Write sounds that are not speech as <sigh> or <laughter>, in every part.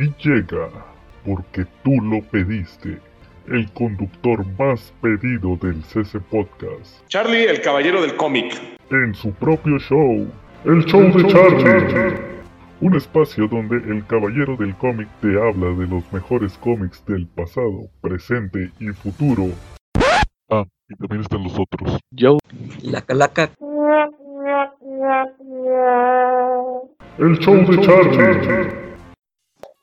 Y llega, porque tú lo pediste, el conductor más pedido del CC Podcast. Charlie, el caballero del cómic. En su propio show, el show de Charlie. Un espacio donde el caballero del cómic te habla de los mejores cómics del pasado, presente y futuro. Ah, y también están los otros. Yo, la calaca. El show de Charlie.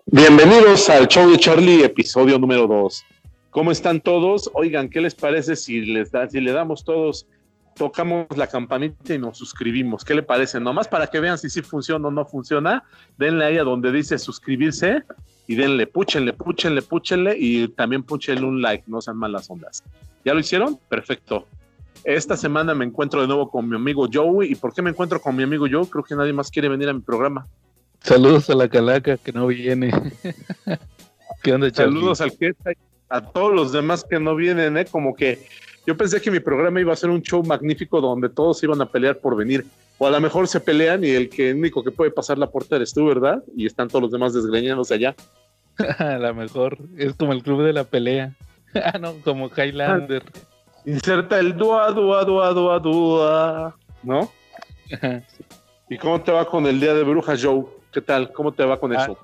Bienvenidos al show de Charlie, episodio número 2. ¿Cómo están todos? Oigan, ¿qué les parece si, les da, si le damos todos, tocamos la campanita y nos suscribimos? ¿Qué le parece? Nomás para que vean si sí funciona o no funciona, denle ahí a donde dice suscribirse y denle, púchenle, púchenle, púchenle y también púchenle un like, no sean malas ondas. ¿Ya lo hicieron? Perfecto. Esta semana me encuentro de nuevo con mi amigo Joey. ¿Y por qué me encuentro con mi amigo Joe? Creo que nadie más quiere venir a mi programa. Saludos a la calaca que no viene. <laughs> ¿Qué onda, Saludos al que a todos los demás que no vienen, ¿eh? Como que yo pensé que mi programa iba a ser un show magnífico donde todos iban a pelear por venir. O a lo mejor se pelean y el que único que puede pasar la puerta eres tú, ¿verdad? Y están todos los demás desgreñándose allá. <laughs> a lo mejor es como el club de la pelea. <laughs> ah, no, como Highlander. Inserta el dua, dua, dua, dua, dua. ¿No? ¿Y cómo te va con el día de bruja, Joe? ¿Qué tal? ¿Cómo te va con ah, eso?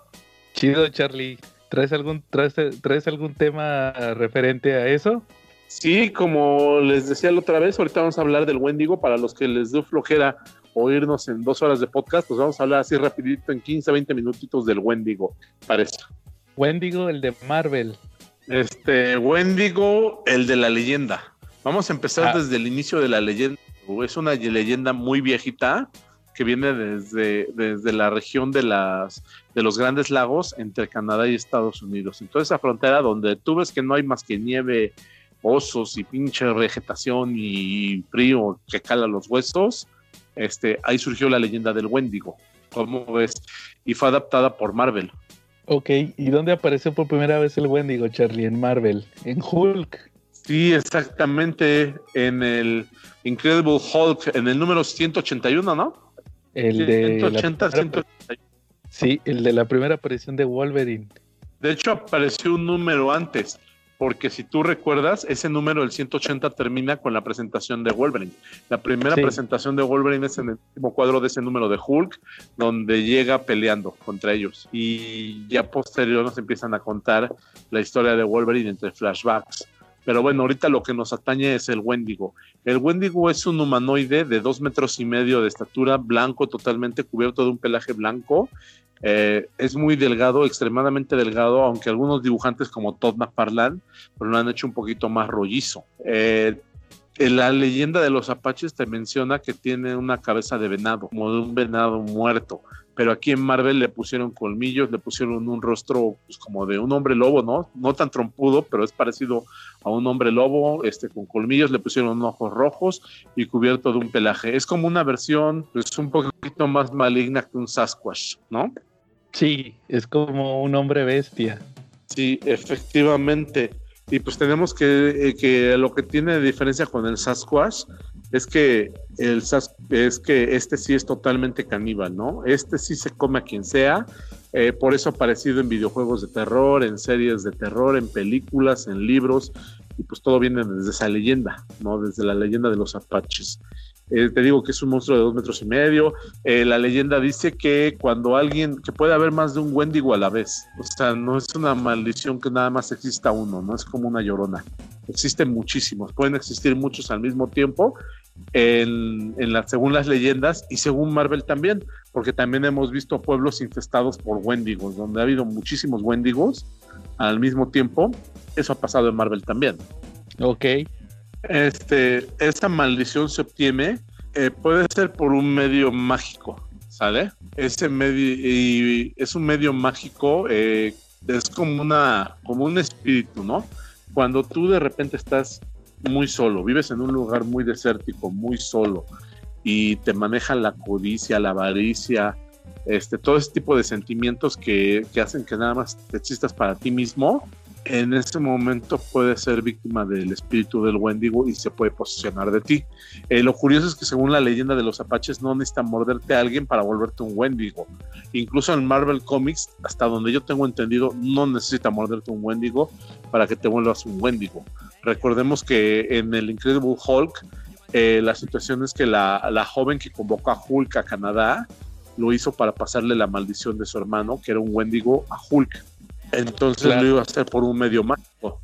Chido, Charlie. ¿Traes algún, traes, ¿Traes algún tema referente a eso? Sí, como les decía la otra vez, ahorita vamos a hablar del Wendigo. Para los que les dio flojera oírnos en dos horas de podcast, pues vamos a hablar así rapidito en 15, 20 minutitos del Wendigo, parece. Wendigo, el de Marvel. Este, Wendigo, el de la leyenda. Vamos a empezar ah. desde el inicio de la leyenda. Es una leyenda muy viejita que viene desde, desde la región de, las, de los grandes lagos entre Canadá y Estados Unidos. Entonces, esa frontera donde tú ves que no hay más que nieve, osos y pinche vegetación y frío que cala los huesos, este, ahí surgió la leyenda del Wendigo, como ves, y fue adaptada por Marvel. Ok, ¿y dónde apareció por primera vez el Wendigo, Charlie? En Marvel, en Hulk. Sí, exactamente, en el Incredible Hulk, en el número 181, ¿no? El de. Sí, el de la primera aparición de Wolverine. De hecho, apareció un número antes, porque si tú recuerdas, ese número, el 180, termina con la presentación de Wolverine. La primera presentación de Wolverine es en el último cuadro de ese número de Hulk, donde llega peleando contra ellos. Y ya posterior nos empiezan a contar la historia de Wolverine entre flashbacks. Pero bueno, ahorita lo que nos atañe es el Wendigo. El Wendigo es un humanoide de dos metros y medio de estatura, blanco, totalmente cubierto de un pelaje blanco. Eh, es muy delgado, extremadamente delgado, aunque algunos dibujantes como Todd McFarlane pues lo han hecho un poquito más rollizo. Eh, la leyenda de los apaches te menciona que tiene una cabeza de venado, como de un venado muerto pero aquí en Marvel le pusieron colmillos, le pusieron un rostro pues, como de un hombre lobo, ¿no? No tan trompudo, pero es parecido a un hombre lobo, este, con colmillos, le pusieron ojos rojos y cubierto de un pelaje. Es como una versión, pues un poquito más maligna que un Sasquatch, ¿no? Sí, es como un hombre bestia. Sí, efectivamente. Y pues tenemos que, eh, que lo que tiene de diferencia con el Sasquatch es que el es que este sí es totalmente caníbal, ¿no? Este sí se come a quien sea. Eh, por eso ha aparecido en videojuegos de terror, en series de terror, en películas, en libros, y pues todo viene desde esa leyenda, ¿no? Desde la leyenda de los apaches. Eh, te digo que es un monstruo de dos metros y medio. Eh, la leyenda dice que cuando alguien, que puede haber más de un Wendigo a la vez. O sea, no es una maldición que nada más exista uno, no es como una llorona. Existen muchísimos, pueden existir muchos al mismo tiempo en, en según las leyendas y según Marvel también, porque también hemos visto pueblos infestados por Wendigos, donde ha habido muchísimos Wendigos al mismo tiempo. Eso ha pasado en Marvel también. Ok. Este, esta maldición se obtiene, eh, puede ser por un medio mágico, ¿sale? Ese medio, y es un medio mágico, eh, es como una, como un espíritu, ¿no? Cuando tú de repente estás muy solo, vives en un lugar muy desértico, muy solo, y te maneja la codicia, la avaricia, este, todo ese tipo de sentimientos que, que hacen que nada más te existas para ti mismo, en ese momento puede ser víctima del espíritu del Wendigo y se puede posicionar de ti. Eh, lo curioso es que según la leyenda de los apaches no necesita morderte a alguien para volverte un Wendigo. Incluso en Marvel Comics, hasta donde yo tengo entendido, no necesita morderte un Wendigo para que te vuelvas un Wendigo. Recordemos que en el Incredible Hulk, eh, la situación es que la, la joven que convocó a Hulk a Canadá lo hizo para pasarle la maldición de su hermano, que era un Wendigo, a Hulk entonces lo iba a hacer por un medio mágico.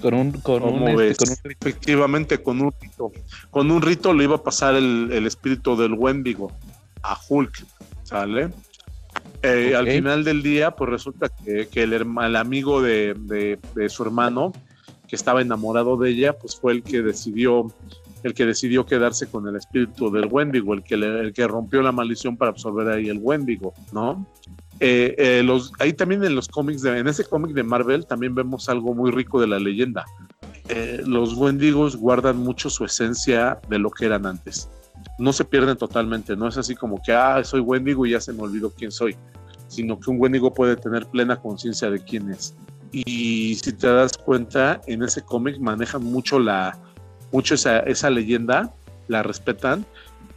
Con un, con un, este, Efectivamente, con un rito. Con un rito le iba a pasar el, espíritu del Wendigo a Hulk, ¿sale? Eh, al final del día, pues resulta que, el, el, amigo de, su hermano, que estaba enamorado de ella, pues fue el que decidió, el que decidió quedarse con el espíritu del Wendigo, el que, el que rompió la maldición para absorber ahí el Wendigo, ¿no? Eh, eh, los, ahí también en los cómics, en ese cómic de Marvel, también vemos algo muy rico de la leyenda. Eh, los Wendigos guardan mucho su esencia de lo que eran antes. No se pierden totalmente, no es así como que, ah, soy Wendigo y ya se me olvidó quién soy, sino que un Wendigo puede tener plena conciencia de quién es. Y si te das cuenta, en ese cómic manejan mucho, la, mucho esa, esa leyenda, la respetan,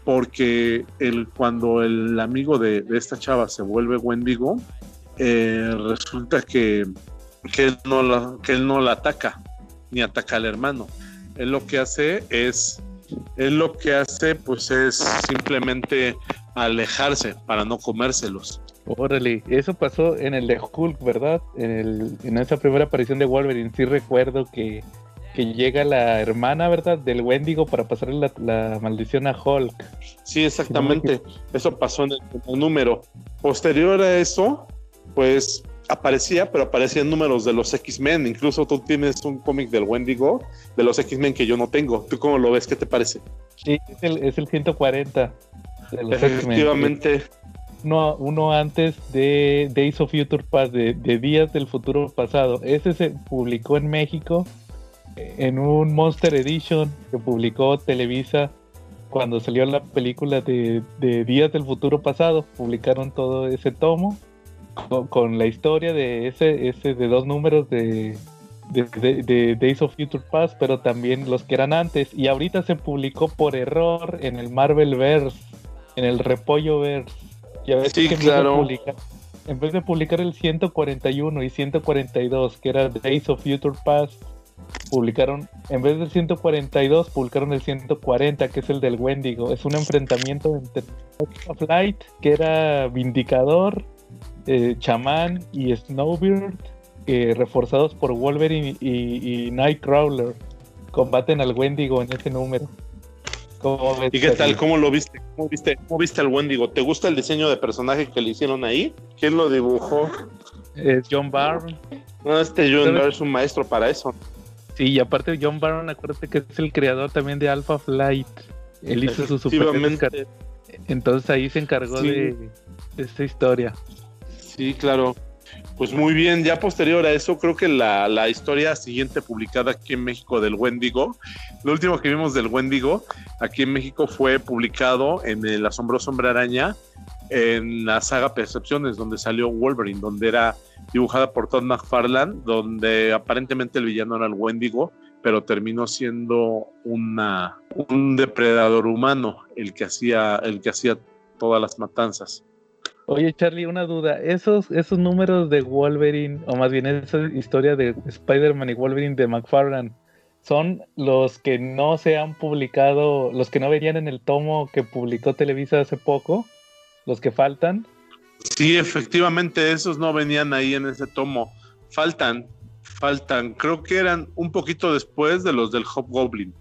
porque el, cuando el amigo de, esta chava se vuelve Wendigo, eh, resulta que, que, él no la, que él no la ataca, ni ataca al hermano. Él lo que hace es, él lo que hace pues es simplemente alejarse para no comérselos. Órale, eso pasó en el de Hulk, ¿verdad? En, el, en esa primera aparición de Wolverine, sí recuerdo que que llega la hermana, ¿verdad? Del Wendigo para pasarle la, maldición a Hulk. Sí, exactamente. Eso pasó en el, número. Posterior a eso, pues aparecía, pero aparecían números de los X-Men. Incluso tú tienes un cómic del Wendigo de los X-Men que yo no tengo. ¿Tú cómo lo ves? ¿Qué te parece? Sí, es el, es el 140 de los Efectivamente. Uno, uno, antes de Days of Future Past, de, de Días del Futuro Pasado. Ese se publicó en México en un Monster Edition que publicó Televisa cuando salió la película de, Días del Futuro Pasado, publicaron todo ese tomo con, la historia de ese, ese de dos números de, de, Days of Future Past, pero también los que eran antes. Y ahorita se publicó por error en el Marvel Verse, en el Repollo Verse. Y a sí, claro. en vez de publicar el 141 y 142, que era Days of Future Past, publicaron, en vez del 142, publicaron el 140, que es el del Wendigo. Es un enfrentamiento entre Light, que era Vindicador, eh, Chamán y Snowbeard, eh, reforzados por Wolverine y, Nightcrawler. Combaten al Wendigo en ese número. ¿Y qué tal? ¿Cómo lo viste? ¿Cómo viste, cómo viste al Wendigo? ¿Te gusta el diseño de personaje que le hicieron ahí? ¿Quién lo dibujó? John Byrne. No, este John Byrne es un maestro para eso. Sí, y aparte John Barron, acuérdate que es el creador también de Alpha Flight. Él hizo su super Entonces ahí se encargó de, esta historia. Sí, claro. Pues muy bien, ya posterior a eso, creo que la, la, historia siguiente publicada aquí en México del Wendigo, lo último que vimos del Wendigo aquí en México fue publicado en El Asombroso Hombre Araña, en la saga Percepciones, donde salió Wolverine, donde era dibujada por Todd McFarlane, donde aparentemente el villano era el Wendigo, pero terminó siendo una, un depredador humano el que hacía, el que hacía todas las matanzas. Oye, Charlie, una duda. Esos, esos números de Wolverine, o más bien esa historia de Spider-Man y Wolverine de McFarlane, ¿son los que no se han publicado, los que no venían en el tomo que publicó Televisa hace poco? ¿Los que faltan? Sí, efectivamente, esos no venían ahí en ese tomo. Faltan, faltan. Creo que eran un poquito después de los del Hobgoblin.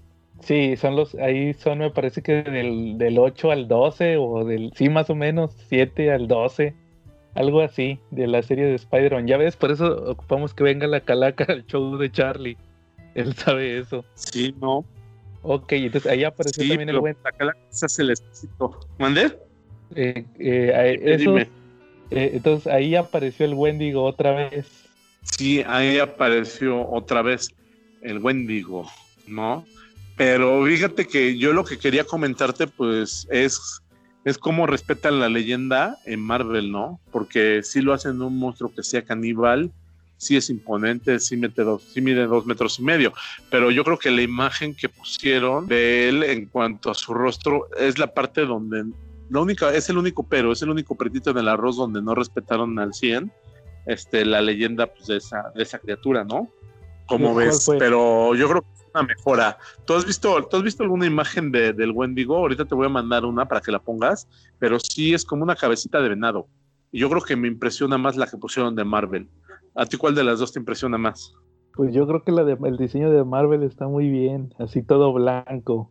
Sí, son los, ahí son, me parece que del, del 8 al 12, o del, sí, más o menos, 7 al 12, algo así, de la serie de Spider-Man. Ya ves, por eso ocupamos que venga la calaca al show de Charlie. Él sabe eso. Sí, no. Ok, entonces ahí apareció también el buen. La calaca se hace el espíritu. ¿Mandé? Eh, eh, eso, eh, entonces ahí apareció el Wendigo otra vez. Sí, ahí apareció otra vez el Wendigo, ¿no? Pero fíjate que yo lo que quería comentarte, pues, es, es cómo respetan la leyenda en Marvel, ¿no? Porque si lo hacen un monstruo que sea caníbal, sí es imponente, sí, mete dos, sí mide dos metros y medio, pero yo creo que la imagen que pusieron de él en cuanto a su rostro es la parte donde, la única, es el único pero, es el único pretito en el arroz donde no respetaron al 100 este, la leyenda pues, de, esa, de esa criatura, ¿no? Como ves, pero yo creo que es una mejora. ¿Tú has visto, ¿tú has visto alguna imagen de, del Wendigo? Ahorita te voy a mandar una para que la pongas, pero sí es como una cabecita de venado. Y yo creo que me impresiona más la que pusieron de Marvel. ¿A ti cuál de las dos te impresiona más? Pues yo creo que la de, el diseño de Marvel está muy bien, así todo blanco,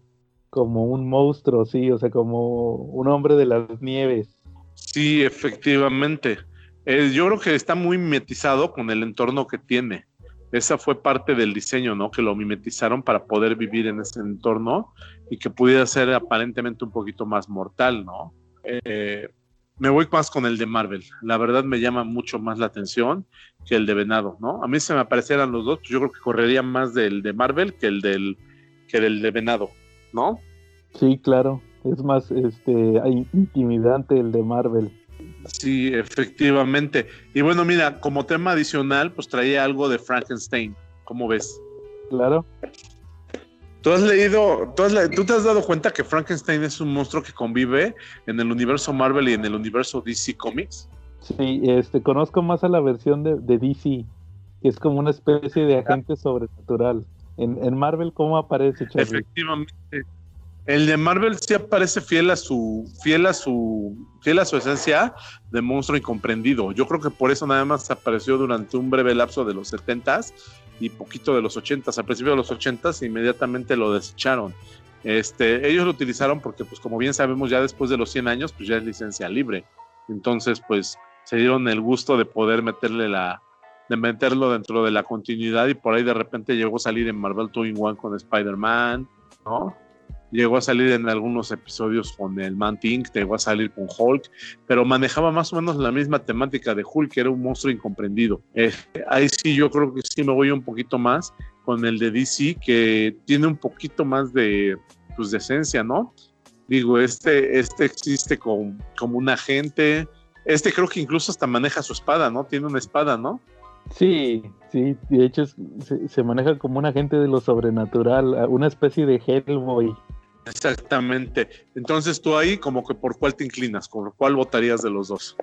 como un monstruo, sí, o sea, como un hombre de las nieves. Sí, efectivamente. Eh, yo creo que está muy mimetizado con el entorno que tiene. Esa fue parte del diseño, ¿no? Que lo mimetizaron para poder vivir en ese entorno y que pudiera ser aparentemente un poquito más mortal, ¿no? Eh, me voy más con el de Marvel. La verdad me llama mucho más la atención que el de Venado, ¿no? A mí se me aparecieran los dos, yo creo que correría más del de Marvel que el del que del de Venado, ¿no? Sí, claro. Es más este intimidante el de Marvel. Sí, efectivamente. Y bueno, mira, como tema adicional, pues traía algo de Frankenstein. ¿Cómo ves? Claro. ¿Tú has leído, tú, tú, te has dado cuenta que Frankenstein es un monstruo que convive en el universo Marvel y en el universo DC Comics? Sí, este, conozco más a la versión de, DC, que es como una especie de agente sobrenatural. En, en Marvel, ¿cómo aparece? Charlie? Efectivamente. El de Marvel sí aparece fiel a su, fiel a su, fiel a su esencia de monstruo incomprendido. Yo creo que por eso nada más apareció durante un breve lapso de los 70s y poquito de los 80s. Al principio de los 80s inmediatamente lo desecharon. Este, ellos lo utilizaron porque, pues como bien sabemos, ya después de los 100 años, pues ya es licencia libre. Entonces, pues se dieron el gusto de poder meterle la, de meterlo dentro de la continuidad y por ahí de repente llegó a salir en Marvel 2 in 1 con Spider-Man, ¿no? Llegó a salir en algunos episodios con el Man Thing, llegó a salir con Hulk, pero manejaba más o menos la misma temática de Hulk, que era un monstruo incomprendido. Eh, ahí sí yo creo que sí me voy un poquito más con el de DC, que tiene un poquito más de, pues, de esencia, ¿no? Digo, este, este existe como, como un agente, este creo que incluso hasta maneja su espada, ¿no? Tiene una espada, ¿no? Sí, sí, de hecho se, se, maneja como un agente de lo sobrenatural, una especie de Hellboy. Exactamente. Entonces tú ahí como que por cuál te inclinas, por cuál votarías de los dos.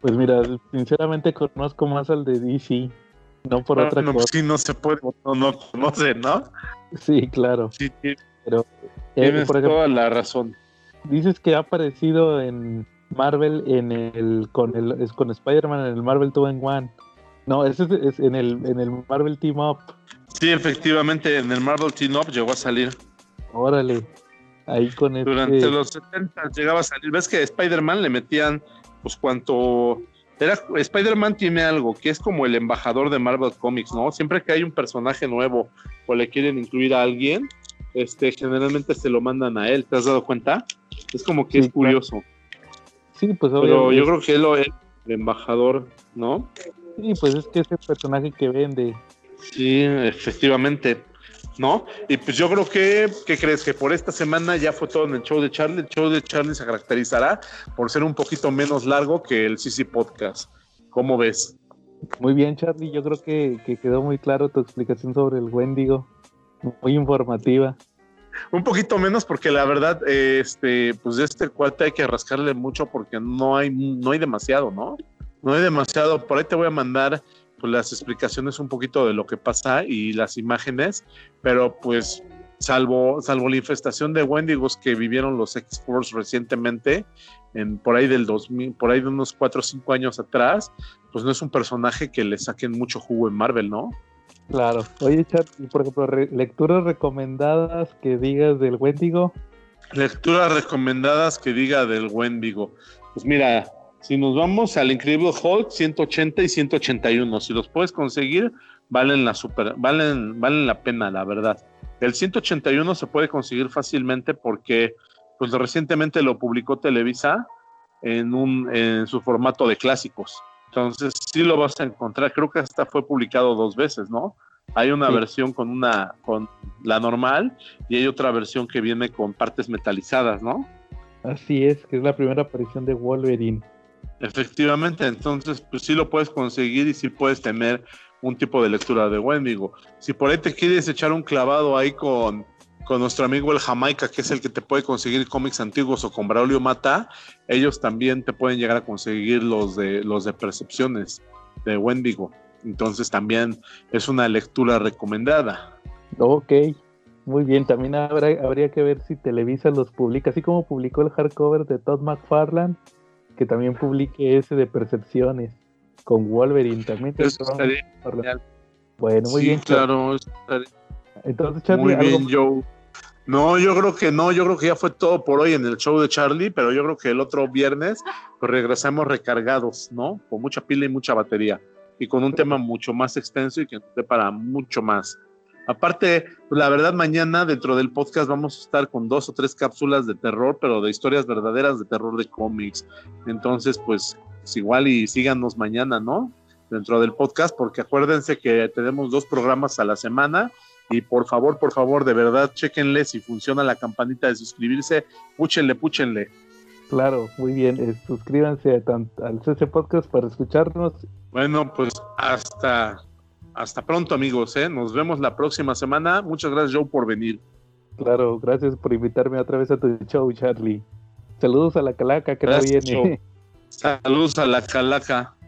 Pues mira, sinceramente conozco más al de DC, no por otra no, cosa. Sí, no se puede, no, no conoce, ¿no? Sí, claro. Sí, pero eh, tienes por ejemplo, toda la razón. Dices que ha aparecido en Marvel en el con el es con Spider-Man en el Marvel 2 en One. No, ese es, en el en el Marvel Team Up. Sí, efectivamente, en el Marvel Team Up llegó a salir. Órale. Ahí con Durante este los 70 llegaba a salir. ¿Ves que Spider-Man le metían, pues cuanto. Era, Spider-Man tiene algo que es como el embajador de Marvel Comics, ¿no? Siempre que hay un personaje nuevo o le quieren incluir a alguien, este, generalmente se lo mandan a él. ¿Te has dado cuenta? Es como que es curioso. Sí, pues Pero yo creo que él es el embajador, ¿no? Sí, pues es que es el personaje que vende. Sí, efectivamente. ¿No? Y pues yo creo que, ¿qué crees? Que por esta semana ya fue todo en el show de Charlie. El show de Charlie se caracterizará por ser un poquito menos largo que el CC Podcast. ¿Cómo ves? Muy bien, Charlie. Yo creo que, quedó muy claro tu explicación sobre el Wendigo. Muy informativa. Un poquito menos porque la verdad, este, pues de este cuate hay que rascarle mucho porque no hay, no hay demasiado, ¿no? No hay demasiado. Por ahí te voy a mandar pues, las explicaciones un poquito de lo que pasa y las imágenes, pero pues salvo, salvo la infestación de Wendigos que vivieron los X-Force recientemente, en, por ahí del 2000, por ahí de unos 4 o 5 años atrás, pues no es un personaje que le saquen mucho jugo en Marvel, ¿no? Claro. Oye, Chat, por ejemplo, lecturas recomendadas que digas del Wendigo. Lecturas recomendadas que diga del Wendigo. Pues mira, si nos vamos al Increíble Hulk 180 y 181, si los puedes conseguir, valen la super, valen, valen la pena, la verdad. El 181 se puede conseguir fácilmente porque pues recientemente lo publicó Televisa en un en su formato de clásicos. Entonces sí lo vas a encontrar. Creo que hasta fue publicado dos veces, ¿no? Hay una versión con una con la normal y hay otra versión que viene con partes metalizadas, ¿no? Así es, que es la primera aparición de Wolverine. Efectivamente, entonces pues sí lo puedes conseguir y sí puedes tener un tipo de lectura de Wendigo. Si por ahí te quieres echar un clavado ahí con, con nuestro amigo el Jamaica, que es el que te puede conseguir cómics antiguos, o con Braulio Mata, ellos también te pueden llegar a conseguir los de, los de percepciones de Wendigo. Entonces también es una lectura recomendada. Ok, muy bien. También habría que ver si Televisa los publica, así como publicó el hardcover de Todd McFarlane, que también publique ese de percepciones con Wolverine también. bueno, muy bien. Claro, entonces, Charlie, muy bien, Joe. No, yo creo que no, yo creo que ya fue todo por hoy en el show de Charlie, pero yo creo que el otro viernes pues regresamos recargados, ¿no? Con mucha pila y mucha batería y con un tema mucho más extenso y que nos dé para mucho más. Aparte, la verdad, mañana dentro del podcast vamos a estar con dos o tres cápsulas de terror, pero de historias verdaderas de terror de cómics. Entonces, pues, pues igual y síganos mañana, ¿no? Dentro del podcast, porque acuérdense que tenemos dos programas a la semana y por favor, por favor, de verdad, chequenle si funciona la campanita de suscribirse, púchenle, púchenle. Claro, muy bien. Eh, suscríbanse al CC Podcast para escucharnos. Bueno, pues hasta, hasta pronto, amigos. ¿eh? Nos vemos la próxima semana. Muchas gracias, Joe, por venir. Claro, gracias por invitarme otra vez a tu show, Charlie. Saludos a la calaca que no viene. Saludos a la calaca.